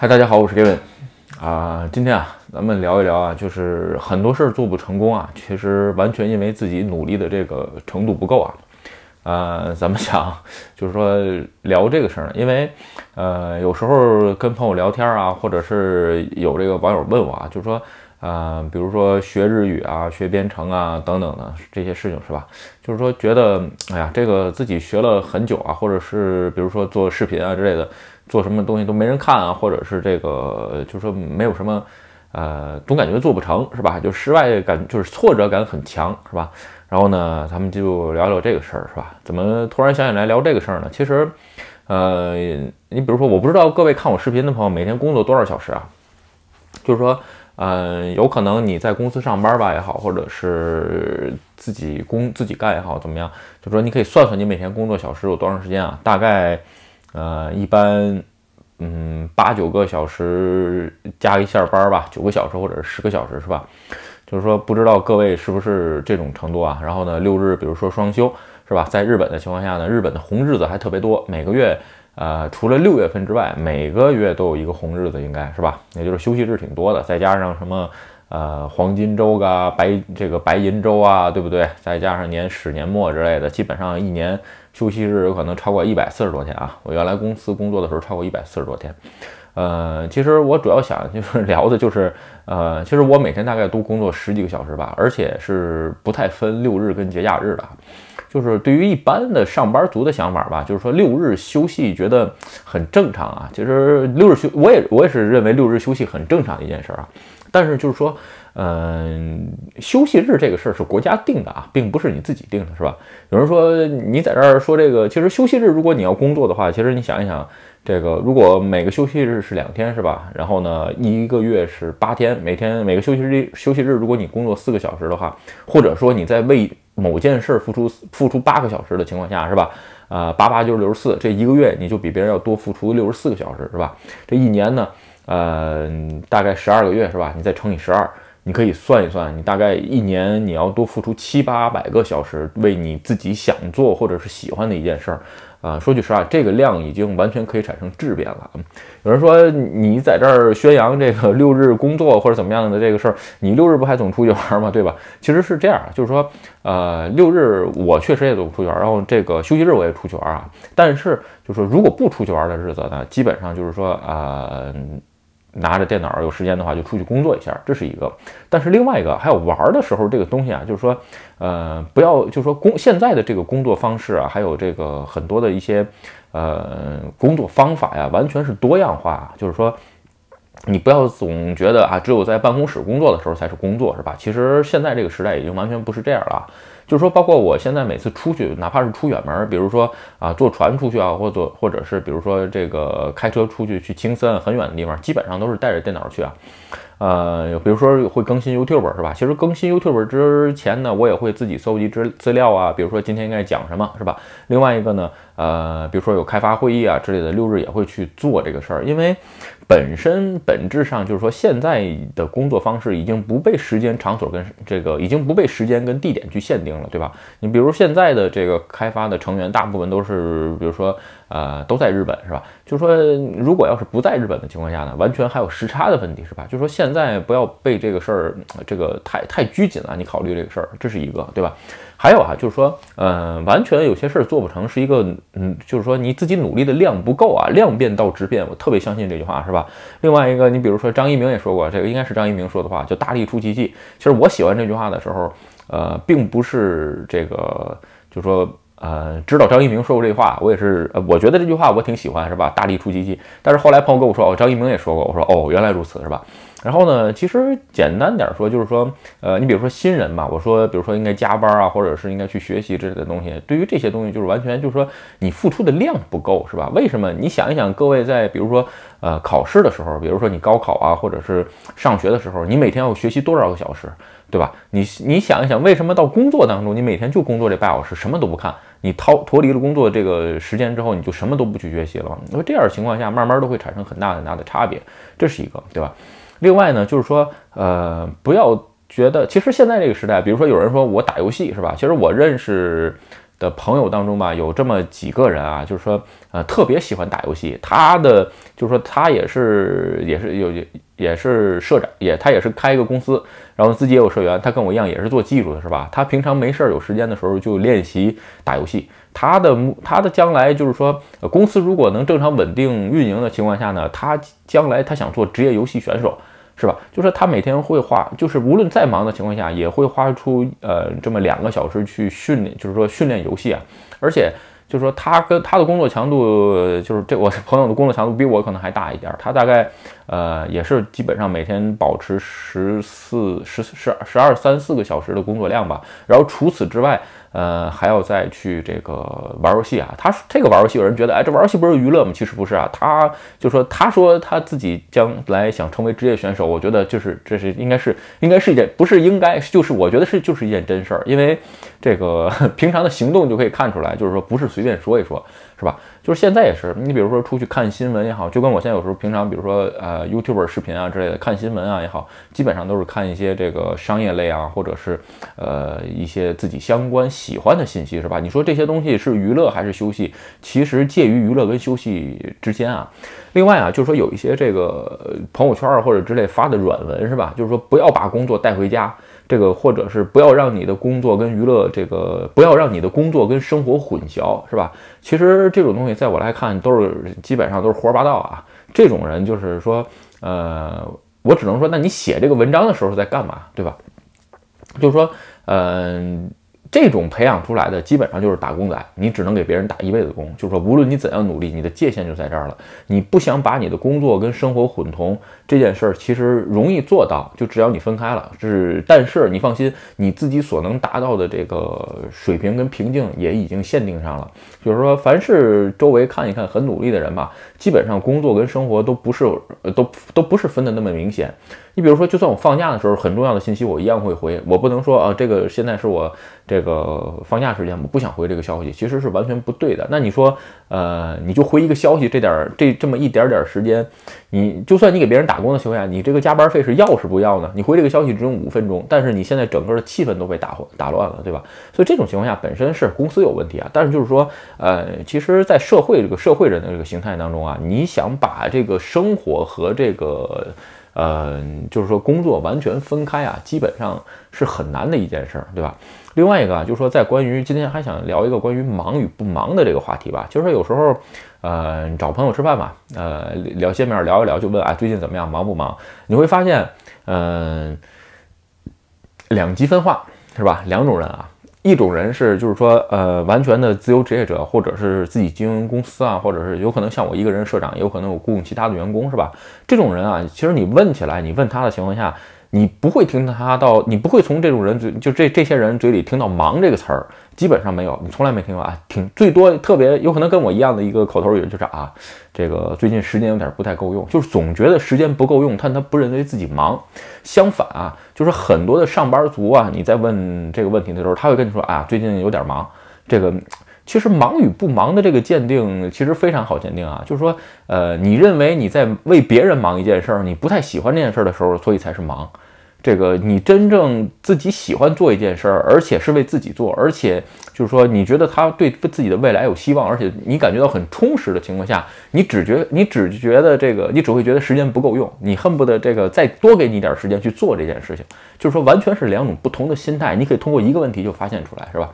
嗨，大家好，我是 Kevin，啊。今天啊，咱们聊一聊啊，就是很多事儿做不成功啊，其实完全因为自己努力的这个程度不够啊。呃，咱们想 就是说聊这个事儿呢，因为呃，有时候跟朋友聊天啊，或者是有这个网友问我啊，就是说呃，比如说学日语啊、学编程啊等等的这些事情是吧？就是说觉得哎呀，这个自己学了很久啊，或者是比如说做视频啊之类的。做什么东西都没人看啊，或者是这个，就是说没有什么，呃，总感觉做不成，是吧？就失败感，就是挫折感很强，是吧？然后呢，咱们就聊聊这个事儿，是吧？怎么突然想起来聊这个事儿呢？其实，呃，你比如说，我不知道各位看我视频的朋友每天工作多少小时啊？就是说，嗯，有可能你在公司上班吧也好，或者是自己工自己干也好，怎么样？就说你可以算算你每天工作小时有多长时间啊？大概。呃，一般，嗯，八九个小时加一下班吧，九个小时或者是十个小时，是吧？就是说，不知道各位是不是这种程度啊？然后呢，六日，比如说双休，是吧？在日本的情况下呢，日本的红日子还特别多，每个月，呃，除了六月份之外，每个月都有一个红日子，应该是吧？也就是休息日挺多的，再加上什么，呃，黄金周啊，白这个白银周啊，对不对？再加上年始年末之类的，基本上一年。休息日有可能超过一百四十多天啊！我原来公司工作的时候超过一百四十多天。呃，其实我主要想就是聊的就是，呃，其实我每天大概都工作十几个小时吧，而且是不太分六日跟节假日的。就是对于一般的上班族的想法吧，就是说六日休息觉得很正常啊。其实六日休，我也我也是认为六日休息很正常的一件事儿啊。但是就是说。嗯，休息日这个事儿是国家定的啊，并不是你自己定的，是吧？有人说你在这儿说这个，其实休息日如果你要工作的话，其实你想一想，这个如果每个休息日是两天，是吧？然后呢，一个月是八天，每天每个休息日休息日，如果你工作四个小时的话，或者说你在为某件事付出付出八个小时的情况下，是吧？啊，八八就是六十四，这一个月你就比别人要多付出六十四个小时，是吧？这一年呢，呃，大概十二个月，是吧？你再乘以十二。你可以算一算，你大概一年你要多付出七八百个小时，为你自己想做或者是喜欢的一件事儿，啊，说句实话，这个量已经完全可以产生质变了。有人说你在这儿宣扬这个六日工作或者怎么样的这个事儿，你六日不还总出去玩吗？对吧？其实是这样，就是说，呃，六日我确实也总出去玩，然后这个休息日我也出去玩啊。但是就是说，如果不出去玩的日子呢，基本上就是说，啊。拿着电脑有时间的话就出去工作一下，这是一个。但是另外一个还有玩的时候这个东西啊，就是说，呃，不要就是说工现在的这个工作方式啊，还有这个很多的一些呃工作方法呀，完全是多样化。就是说，你不要总觉得啊，只有在办公室工作的时候才是工作，是吧？其实现在这个时代已经完全不是这样了。就是说，包括我现在每次出去，哪怕是出远门，比如说啊坐船出去啊，或者或者是比如说这个开车出去去青森很远的地方，基本上都是带着电脑去啊。呃，比如说会更新 YouTube 是吧？其实更新 YouTube 之前呢，我也会自己搜集资资料啊。比如说今天应该讲什么是吧？另外一个呢，呃，比如说有开发会议啊之类的，六日也会去做这个事儿，因为。本身本质上就是说，现在的工作方式已经不被时间、场所跟这个已经不被时间跟地点去限定了，对吧？你比如现在的这个开发的成员，大部分都是，比如说，呃，都在日本，是吧？就是说，如果要是不在日本的情况下呢，完全还有时差的问题，是吧？就是说，现在不要被这个事儿，这个太太拘谨了，你考虑这个事儿，这是一个，对吧？还有啊，就是说，嗯，完全有些事儿做不成，是一个，嗯，就是说你自己努力的量不够啊，量变到质变，我特别相信这句话，是吧？另外一个，你比如说张一鸣也说过，这个应该是张一鸣说的话，叫大力出奇迹。其实我喜欢这句话的时候，呃，并不是这个，就是说，呃，知道张一鸣说过这话，我也是，呃，我觉得这句话我挺喜欢，是吧？大力出奇迹。但是后来朋友跟我说，哦，张一鸣也说过，我说，哦，原来如此，是吧？然后呢，其实简单点说，就是说，呃，你比如说新人嘛，我说，比如说应该加班啊，或者是应该去学习之类的东西。对于这些东西，就是完全就是说你付出的量不够，是吧？为什么？你想一想，各位在比如说呃考试的时候，比如说你高考啊，或者是上学的时候，你每天要学习多少个小时，对吧？你你想一想，为什么到工作当中，你每天就工作这八小时，什么都不看，你逃脱离了工作这个时间之后，你就什么都不去学习了？因为这样的情况下，慢慢都会产生很大很大的差别，这是一个，对吧？另外呢，就是说，呃，不要觉得，其实现在这个时代，比如说有人说我打游戏是吧？其实我认识的朋友当中吧，有这么几个人啊，就是说，呃，特别喜欢打游戏。他的就是说，他也是也是有也是社长，也他也是开一个公司，然后自己也有社员。他跟我一样也是做技术的，是吧？他平常没事儿有时间的时候就练习打游戏。他的他的将来就是说，公司如果能正常稳定运营的情况下呢，他将来他想做职业游戏选手。是吧？就是他每天会花，就是无论再忙的情况下，也会花出呃这么两个小时去训练，就是说训练游戏啊。而且就是说他跟他的工作强度，就是这我朋友的工作强度比我可能还大一点。他大概呃也是基本上每天保持十四十十十二三四个小时的工作量吧。然后除此之外。呃，还要再去这个玩游戏啊？他这个玩游戏，有人觉得，哎，这玩游戏不是娱乐吗？其实不是啊。他就说，他说他自己将来想成为职业选手，我觉得就是这是应该是应该是一件不是应该，就是我觉得是就是一件真事儿，因为这个 平常的行动就可以看出来，就是说不是随便说一说，是吧？就是现在也是，你比如说出去看新闻也好，就跟我现在有时候平常，比如说呃 YouTube 视频啊之类的看新闻啊也好，基本上都是看一些这个商业类啊，或者是呃一些自己相关喜欢的信息，是吧？你说这些东西是娱乐还是休息？其实介于娱乐跟休息之间啊。另外啊，就是说有一些这个朋友圈或者之类发的软文，是吧？就是说不要把工作带回家。这个或者是不要让你的工作跟娱乐，这个不要让你的工作跟生活混淆，是吧？其实这种东西在我来看都是基本上都是胡说八道啊。这种人就是说，呃，我只能说，那你写这个文章的时候在干嘛，对吧？就是说，嗯。这种培养出来的基本上就是打工仔，你只能给别人打一辈子工。就是说，无论你怎样努力，你的界限就在这儿了。你不想把你的工作跟生活混同这件事儿，其实容易做到，就只要你分开了。是，但是你放心，你自己所能达到的这个水平跟瓶颈也已经限定上了。就是说，凡是周围看一看很努力的人吧，基本上工作跟生活都不是，都都不是分的那么明显。你比如说，就算我放假的时候，很重要的信息我一样会回。我不能说啊，这个现在是我这个放假时间，我不想回这个消息，其实是完全不对的。那你说，呃，你就回一个消息，这点儿这这么一点点时间，你就算你给别人打工的情况下，你这个加班费是要是不要呢？你回这个消息只用五分钟，但是你现在整个的气氛都被打打乱了，对吧？所以这种情况下本身是公司有问题啊。但是就是说，呃，其实，在社会这个社会人的这个形态当中啊，你想把这个生活和这个。呃，就是说工作完全分开啊，基本上是很难的一件事儿，对吧？另外一个啊，就是说在关于今天还想聊一个关于忙与不忙的这个话题吧。就是说有时候，呃，找朋友吃饭嘛，呃，聊见面聊一聊，就问啊最近怎么样，忙不忙？你会发现，嗯，两极分化是吧？两种人啊。一种人是，就是说，呃，完全的自由职业者，或者是自己经营公司啊，或者是有可能像我一个人社长，有可能我雇佣其他的员工，是吧？这种人啊，其实你问起来，你问他的情况下。你不会听他到，你不会从这种人嘴，就这这些人嘴里听到“忙”这个词儿，基本上没有，你从来没听过啊。听最多特别有可能跟我一样的一个口头语就是啊，这个最近时间有点不太够用，就是总觉得时间不够用，但他不认为自己忙。相反啊，就是很多的上班族啊，你在问这个问题的时候，他会跟你说啊，最近有点忙。这个其实忙与不忙的这个鉴定其实非常好鉴定啊，就是说，呃，你认为你在为别人忙一件事儿，你不太喜欢这件事儿的时候，所以才是忙。这个你真正自己喜欢做一件事儿，而且是为自己做，而且就是说你觉得他对自己的未来有希望，而且你感觉到很充实的情况下，你只觉你只觉得这个，你只会觉得时间不够用，你恨不得这个再多给你一点时间去做这件事情。就是说完全是两种不同的心态，你可以通过一个问题就发现出来，是吧？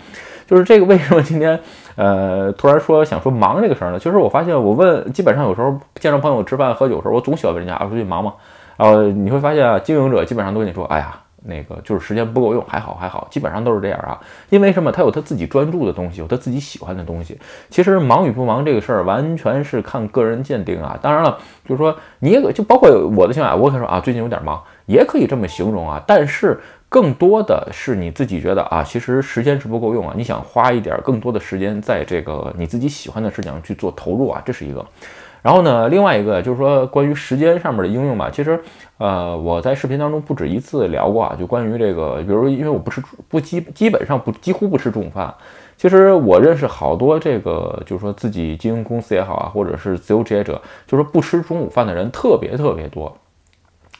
就是这个为什么今天呃突然说想说忙这个事儿呢？就是我发现我问，基本上有时候见着朋友吃饭喝酒的时候，我总喜欢问人家啊，最近忙吗？呃你会发现啊，经营者基本上都跟你说，哎呀，那个就是时间不够用，还好还好，基本上都是这样啊。因为什么？他有他自己专注的东西，有他自己喜欢的东西。其实忙与不忙这个事儿，完全是看个人鉴定啊。当然了，就是说你也就包括我的情况，我可以说啊，最近有点忙，也可以这么形容啊。但是更多的是你自己觉得啊，其实时间是不够用啊。你想花一点更多的时间在这个你自己喜欢的事情上去做投入啊，这是一个。然后呢，另外一个就是说关于时间上面的应用吧，其实，呃，我在视频当中不止一次聊过啊，就关于这个，比如因为我不吃不基基本上不几乎不吃中午饭，其实我认识好多这个就是说自己经营公司也好啊，或者是自由职业者，就是不吃中午饭的人特别特别多，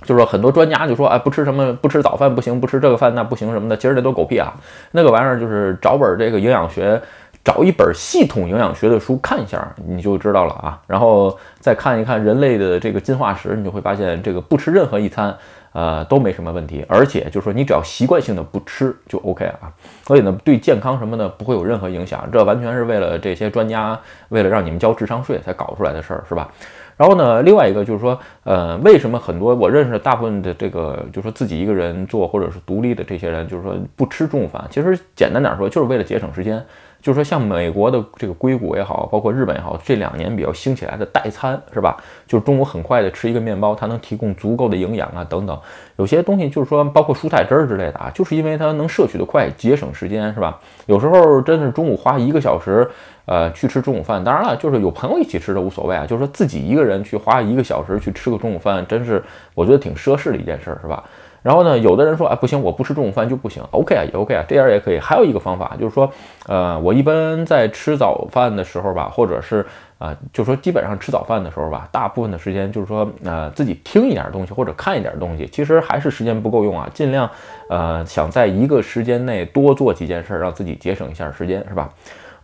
就是说很多专家就说，哎，不吃什么不吃早饭不行，不吃这个饭那不行什么的，其实这都狗屁啊，那个玩意儿就是找本这个营养学。找一本系统营养学的书看一下，你就知道了啊。然后再看一看人类的这个进化史，你就会发现这个不吃任何一餐，呃，都没什么问题。而且就是说，你只要习惯性的不吃就 OK 啊。所以呢，对健康什么的不会有任何影响。这完全是为了这些专家为了让你们交智商税才搞出来的事儿，是吧？然后呢，另外一个就是说，呃，为什么很多我认识大部分的这个，就是说自己一个人做或者是独立的这些人，就是说不吃中午饭，其实简单点说，就是为了节省时间。就是说，像美国的这个硅谷也好，包括日本也好，这两年比较兴起来的代餐，是吧？就是中午很快的吃一个面包，它能提供足够的营养啊，等等。有些东西就是说，包括蔬菜汁儿之类的啊，就是因为它能摄取的快，节省时间，是吧？有时候真的是中午花一个小时，呃，去吃中午饭。当然了，就是有朋友一起吃的无所谓啊。就是说自己一个人去花一个小时去吃个中午饭，真是我觉得挺奢侈的一件事儿，是吧？然后呢，有的人说，哎，不行，我不吃中午饭就不行。OK 啊，也 OK 啊，这样也可以。还有一个方法就是说，呃，我一般在吃早饭的时候吧，或者是啊，就说基本上吃早饭的时候吧，大部分的时间就是说，呃，自己听一点东西或者看一点东西，其实还是时间不够用啊。尽量，呃，想在一个时间内多做几件事，让自己节省一下时间，是吧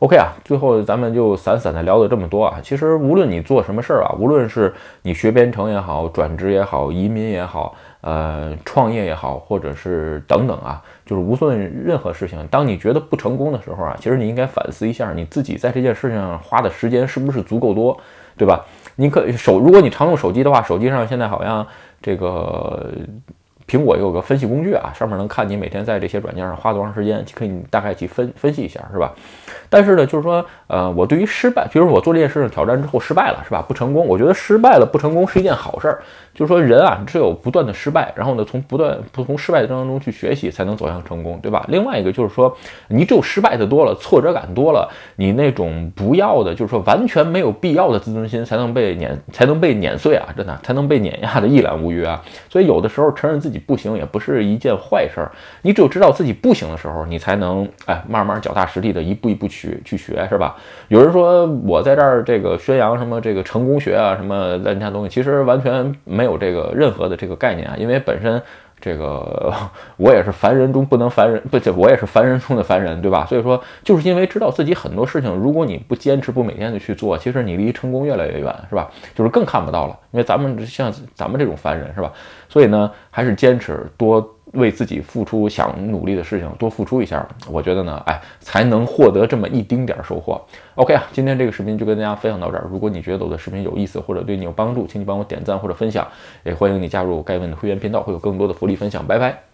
？OK 啊，最后咱们就散散的聊了这么多啊。其实无论你做什么事儿啊，无论是你学编程也好，转职也好，移民也好。呃，创业也好，或者是等等啊，就是无论任何事情，当你觉得不成功的时候啊，其实你应该反思一下你自己在这件事情上花的时间是不是足够多，对吧？你可手，如果你常用手机的话，手机上现在好像这个。苹果有个分析工具啊，上面能看你每天在这些软件上花多长时间，可以大概去分分析一下，是吧？但是呢，就是说，呃，我对于失败，比如我做这件事情挑战之后失败了，是吧？不成功，我觉得失败了不成功是一件好事儿。就是说，人啊，只有不断的失败，然后呢，从不断不从失败当中去学习，才能走向成功，对吧？另外一个就是说，你只有失败的多了，挫折感多了，你那种不要的，就是说完全没有必要的自尊心，才能被碾，才能被碾碎啊！真的，才能被碾压的一览无余啊！所以有的时候承认自己不行，也不是一件坏事儿。你只有知道自己不行的时候，你才能哎，慢慢脚踏实地的一步一步去去学，是吧？有人说我在这儿这个宣扬什么这个成功学啊，什么乱七八糟东西，其实完全没有有这个任何的这个概念啊，因为本身这个 我也是凡人中不能凡人，不，我也是凡人中的凡人，对吧？所以说，就是因为知道自己很多事情，如果你不坚持，不每天的去做，其实你离成功越来越远，是吧？就是更看不到了，因为咱们像咱们这种凡人，是吧？所以呢，还是坚持多。为自己付出想努力的事情多付出一下，我觉得呢，哎，才能获得这么一丁点收获。OK 啊，今天这个视频就跟大家分享到这儿。如果你觉得我的视频有意思或者对你有帮助，请你帮我点赞或者分享，也欢迎你加入盖问的会员频道，会有更多的福利分享。拜拜。